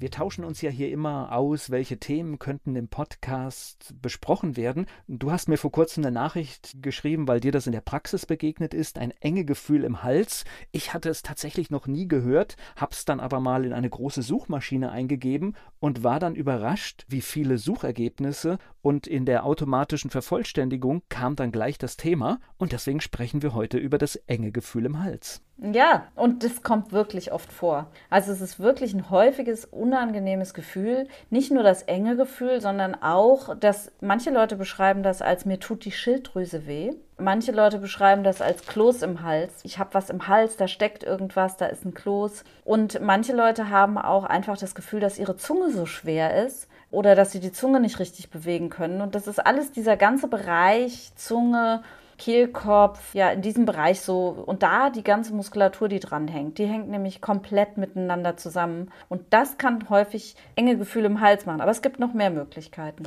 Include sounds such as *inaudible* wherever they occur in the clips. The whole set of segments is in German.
Wir tauschen uns ja hier immer aus, welche Themen könnten im Podcast besprochen werden. Du hast mir vor kurzem eine Nachricht geschrieben, weil dir das in der Praxis begegnet ist, ein enge Gefühl im Hals. Ich hatte es tatsächlich noch nie gehört, hab's dann aber mal in eine große Suchmaschine eingegeben und war dann überrascht, wie viele Suchergebnisse und in der automatischen Vervollständigung kam dann gleich das Thema und deswegen sprechen wir heute über das enge Gefühl im Hals. Ja, und das kommt wirklich oft vor. Also es ist wirklich ein häufiges, unangenehmes Gefühl. Nicht nur das enge Gefühl, sondern auch, dass manche Leute beschreiben das als mir tut die Schilddrüse weh. Manche Leute beschreiben das als Kloß im Hals. Ich habe was im Hals, da steckt irgendwas, da ist ein Kloß. Und manche Leute haben auch einfach das Gefühl, dass ihre Zunge so schwer ist oder dass sie die Zunge nicht richtig bewegen können. Und das ist alles dieser ganze Bereich Zunge, Kehlkopf, ja, in diesem Bereich so. Und da die ganze Muskulatur, die dran hängt, die hängt nämlich komplett miteinander zusammen. Und das kann häufig enge Gefühle im Hals machen. Aber es gibt noch mehr Möglichkeiten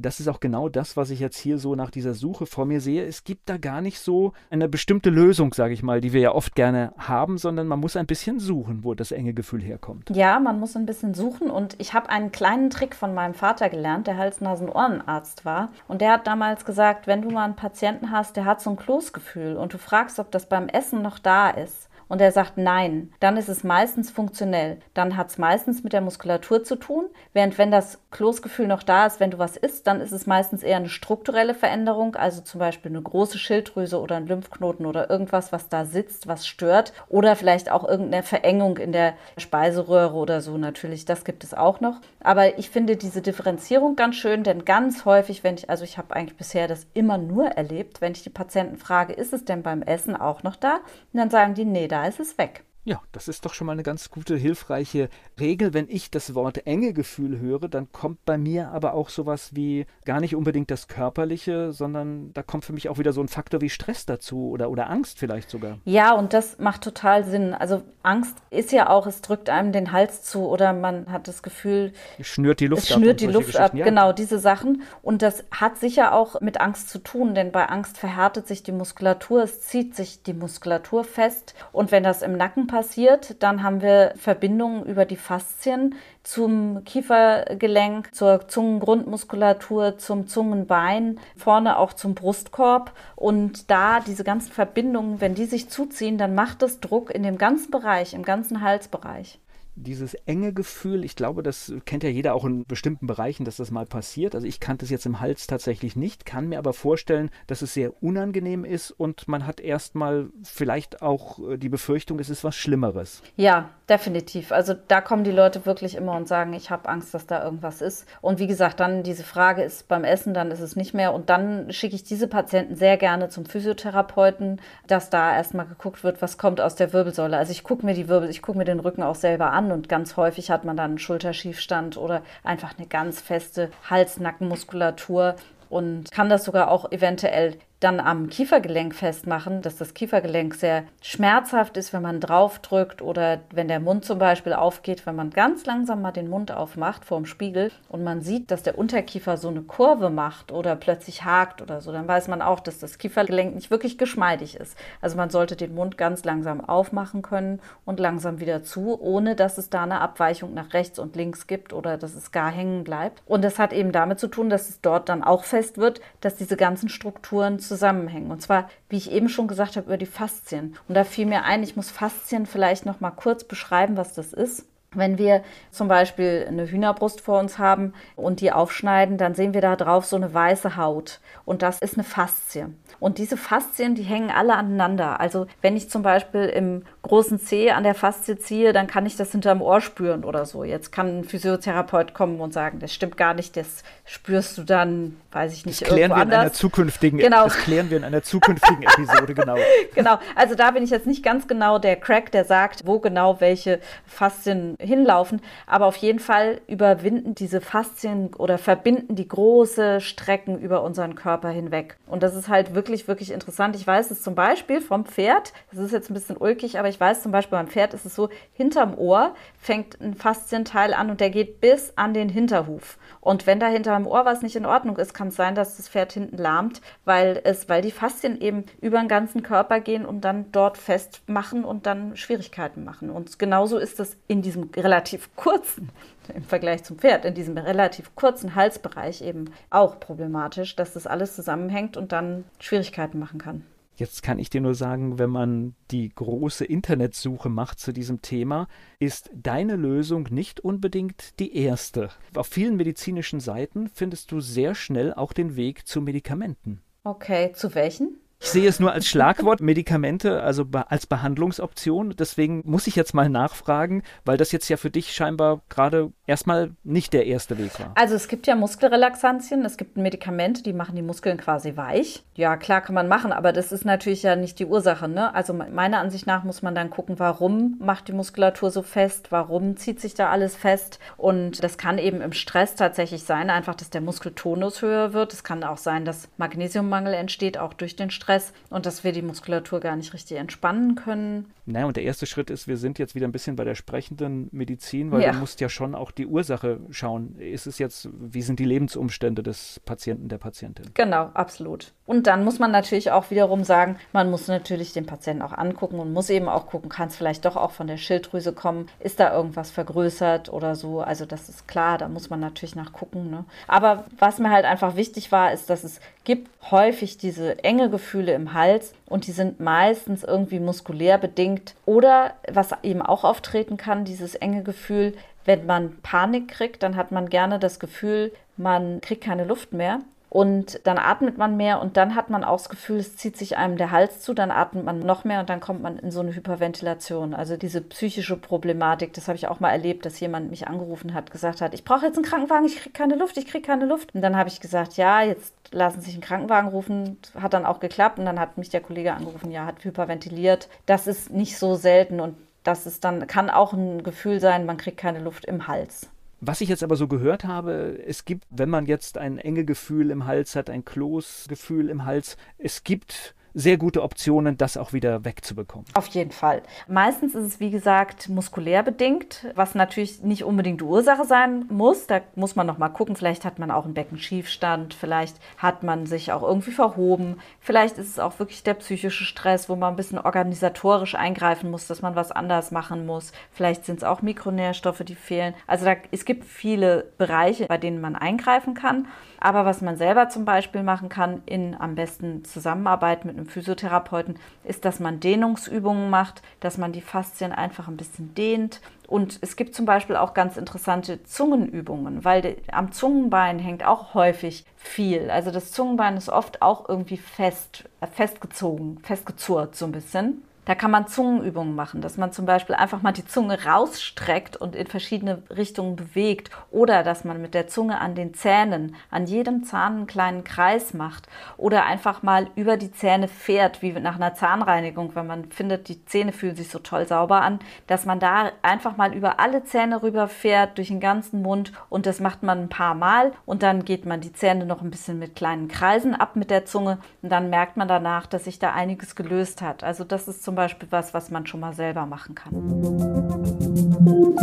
das ist auch genau das, was ich jetzt hier so nach dieser Suche vor mir sehe. Es gibt da gar nicht so eine bestimmte Lösung, sage ich mal, die wir ja oft gerne haben, sondern man muss ein bisschen suchen, wo das enge Gefühl herkommt. Ja, man muss ein bisschen suchen und ich habe einen kleinen Trick von meinem Vater gelernt, der Hals-Nasen-Ohrenarzt war und der hat damals gesagt, wenn du mal einen Patienten hast, der hat so ein Kloßgefühl und du fragst, ob das beim Essen noch da ist, und er sagt nein, dann ist es meistens funktionell. Dann hat es meistens mit der Muskulatur zu tun. Während wenn das Kloßgefühl noch da ist, wenn du was isst, dann ist es meistens eher eine strukturelle Veränderung, also zum Beispiel eine große Schilddrüse oder ein Lymphknoten oder irgendwas, was da sitzt, was stört. Oder vielleicht auch irgendeine Verengung in der Speiseröhre oder so natürlich. Das gibt es auch noch. Aber ich finde diese Differenzierung ganz schön, denn ganz häufig, wenn ich, also ich habe eigentlich bisher das immer nur erlebt, wenn ich die Patienten frage, ist es denn beim Essen auch noch da? Und dann sagen die, nee, da ist es weg. Ja, das ist doch schon mal eine ganz gute, hilfreiche Regel. Wenn ich das Wort enge Gefühl höre, dann kommt bei mir aber auch sowas wie gar nicht unbedingt das Körperliche, sondern da kommt für mich auch wieder so ein Faktor wie Stress dazu oder, oder Angst vielleicht sogar. Ja, und das macht total Sinn. Also Angst ist ja auch, es drückt einem den Hals zu oder man hat das Gefühl, es schnürt die Luft es ab. Schnürt die Luft ab, ja. genau, diese Sachen. Und das hat sicher auch mit Angst zu tun, denn bei Angst verhärtet sich die Muskulatur, es zieht sich die Muskulatur fest. Und wenn das im Nacken passiert, dann haben wir Verbindungen über die Faszien zum Kiefergelenk, zur Zungengrundmuskulatur, zum Zungenbein, vorne auch zum Brustkorb. Und da diese ganzen Verbindungen, wenn die sich zuziehen, dann macht es Druck in dem ganzen Bereich, im ganzen Halsbereich dieses enge Gefühl, ich glaube, das kennt ja jeder auch in bestimmten Bereichen, dass das mal passiert. Also ich kannte es jetzt im Hals tatsächlich nicht, kann mir aber vorstellen, dass es sehr unangenehm ist und man hat erstmal vielleicht auch äh, die Befürchtung, es ist was Schlimmeres. Ja, definitiv. Also da kommen die Leute wirklich immer und sagen, ich habe Angst, dass da irgendwas ist. Und wie gesagt, dann diese Frage ist beim Essen, dann ist es nicht mehr. Und dann schicke ich diese Patienten sehr gerne zum Physiotherapeuten, dass da erstmal geguckt wird, was kommt aus der Wirbelsäule. Also ich gucke mir die Wirbel, ich gucke mir den Rücken auch selber an und ganz häufig hat man dann einen Schulterschiefstand oder einfach eine ganz feste Hals-Nackenmuskulatur und kann das sogar auch eventuell dann am Kiefergelenk festmachen, dass das Kiefergelenk sehr schmerzhaft ist, wenn man draufdrückt oder wenn der Mund zum Beispiel aufgeht, wenn man ganz langsam mal den Mund aufmacht vor dem Spiegel und man sieht, dass der Unterkiefer so eine Kurve macht oder plötzlich hakt oder so, dann weiß man auch, dass das Kiefergelenk nicht wirklich geschmeidig ist. Also man sollte den Mund ganz langsam aufmachen können und langsam wieder zu, ohne dass es da eine Abweichung nach rechts und links gibt oder dass es gar hängen bleibt. Und das hat eben damit zu tun, dass es dort dann auch fest wird, dass diese ganzen Strukturen zusammenhängen. Und zwar, wie ich eben schon gesagt habe, über die Faszien. Und da fiel mir ein, ich muss Faszien vielleicht noch mal kurz beschreiben, was das ist. Wenn wir zum Beispiel eine Hühnerbrust vor uns haben und die aufschneiden, dann sehen wir da drauf so eine weiße Haut. Und das ist eine Faszie. Und diese Faszien, die hängen alle aneinander. Also wenn ich zum Beispiel im großen Zeh an der Faszie ziehe, dann kann ich das hinterm Ohr spüren oder so. Jetzt kann ein Physiotherapeut kommen und sagen, das stimmt gar nicht, das spürst du dann, weiß ich nicht, das klären wir anders. in einer zukünftigen, genau. Das klären wir in einer zukünftigen Episode, genau. *laughs* genau, also da bin ich jetzt nicht ganz genau der Crack, der sagt, wo genau welche Faszien hinlaufen, aber auf jeden Fall überwinden diese Faszien oder verbinden die große Strecken über unseren Körper hinweg. Und das ist halt wirklich, wirklich interessant. Ich weiß es zum Beispiel vom Pferd, das ist jetzt ein bisschen ulkig, aber ich weiß zum Beispiel beim Pferd ist es so, hinterm Ohr fängt ein Faszienteil an und der geht bis an den Hinterhuf. Und wenn da hinterm Ohr was nicht in Ordnung ist, kann es sein, dass das Pferd hinten lahmt, weil es, weil die Faszien eben über den ganzen Körper gehen und dann dort festmachen und dann Schwierigkeiten machen. Und genauso ist es in diesem relativ kurzen im Vergleich zum Pferd in diesem relativ kurzen Halsbereich eben auch problematisch, dass das alles zusammenhängt und dann Schwierigkeiten machen kann. Jetzt kann ich dir nur sagen, wenn man die große Internetsuche macht zu diesem Thema, ist deine Lösung nicht unbedingt die erste. Auf vielen medizinischen Seiten findest du sehr schnell auch den Weg zu Medikamenten. Okay, zu welchen? Ich sehe es nur als Schlagwort *laughs* Medikamente, also als Behandlungsoption. Deswegen muss ich jetzt mal nachfragen, weil das jetzt ja für dich scheinbar gerade erstmal nicht der erste Weg war. Also es gibt ja Muskelrelaxantien, es gibt Medikamente, die machen die Muskeln quasi weich. Ja, klar kann man machen, aber das ist natürlich ja nicht die Ursache. Ne? Also meiner Ansicht nach muss man dann gucken, warum macht die Muskulatur so fest, warum zieht sich da alles fest. Und das kann eben im Stress tatsächlich sein, einfach, dass der Muskeltonus höher wird. Es kann auch sein, dass Magnesiummangel entsteht, auch durch den Stress. Und dass wir die Muskulatur gar nicht richtig entspannen können. Naja, und der erste Schritt ist, wir sind jetzt wieder ein bisschen bei der sprechenden Medizin, weil ja. du musst ja schon auch die Ursache schauen. Ist es jetzt, wie sind die Lebensumstände des Patienten, der Patientin? Genau, absolut. Und dann muss man natürlich auch wiederum sagen, man muss natürlich den Patienten auch angucken und muss eben auch gucken, kann es vielleicht doch auch von der Schilddrüse kommen? Ist da irgendwas vergrößert oder so? Also das ist klar, da muss man natürlich nachgucken. Ne? Aber was mir halt einfach wichtig war, ist, dass es gibt häufig diese enge Gefühle im Hals und die sind meistens irgendwie muskulär bedingt oder was eben auch auftreten kann, dieses enge Gefühl, wenn man Panik kriegt, dann hat man gerne das Gefühl, man kriegt keine Luft mehr und dann atmet man mehr und dann hat man auch das Gefühl, es zieht sich einem der Hals zu, dann atmet man noch mehr und dann kommt man in so eine Hyperventilation. Also diese psychische Problematik, das habe ich auch mal erlebt, dass jemand mich angerufen hat, gesagt hat, ich brauche jetzt einen Krankenwagen, ich kriege keine Luft, ich kriege keine Luft. Und dann habe ich gesagt, ja, jetzt lassen Sie sich einen Krankenwagen rufen. Hat dann auch geklappt und dann hat mich der Kollege angerufen, ja, hat hyperventiliert. Das ist nicht so selten und das ist dann, kann auch ein Gefühl sein, man kriegt keine Luft im Hals. Was ich jetzt aber so gehört habe, es gibt, wenn man jetzt ein enge Gefühl im Hals hat, ein Kloßgefühl im Hals, es gibt sehr gute Optionen, das auch wieder wegzubekommen. Auf jeden Fall. Meistens ist es, wie gesagt, muskulär bedingt, was natürlich nicht unbedingt die Ursache sein muss. Da muss man noch mal gucken. Vielleicht hat man auch einen Beckenschiefstand, vielleicht hat man sich auch irgendwie verhoben. Vielleicht ist es auch wirklich der psychische Stress, wo man ein bisschen organisatorisch eingreifen muss, dass man was anders machen muss. Vielleicht sind es auch Mikronährstoffe, die fehlen. Also da, es gibt viele Bereiche, bei denen man eingreifen kann. Aber was man selber zum Beispiel machen kann, in am besten Zusammenarbeit mit einem Physiotherapeuten, ist, dass man Dehnungsübungen macht, dass man die Faszien einfach ein bisschen dehnt. Und es gibt zum Beispiel auch ganz interessante Zungenübungen, weil am Zungenbein hängt auch häufig viel. Also das Zungenbein ist oft auch irgendwie fest, äh, festgezogen, festgezurrt so ein bisschen. Da kann man Zungenübungen machen, dass man zum Beispiel einfach mal die Zunge rausstreckt und in verschiedene Richtungen bewegt oder dass man mit der Zunge an den Zähnen, an jedem Zahn einen kleinen Kreis macht oder einfach mal über die Zähne fährt, wie nach einer Zahnreinigung, wenn man findet, die Zähne fühlen sich so toll sauber an, dass man da einfach mal über alle Zähne rüberfährt, durch den ganzen Mund und das macht man ein paar Mal und dann geht man die Zähne noch ein bisschen mit kleinen Kreisen ab mit der Zunge und dann merkt man danach, dass sich da einiges gelöst hat. Also das ist zum Beispiel was, was man schon mal selber machen kann.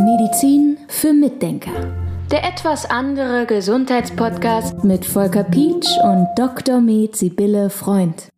Medizin für Mitdenker. Der etwas andere Gesundheitspodcast mit Volker Pietsch und Dr. Med Sibylle Freund.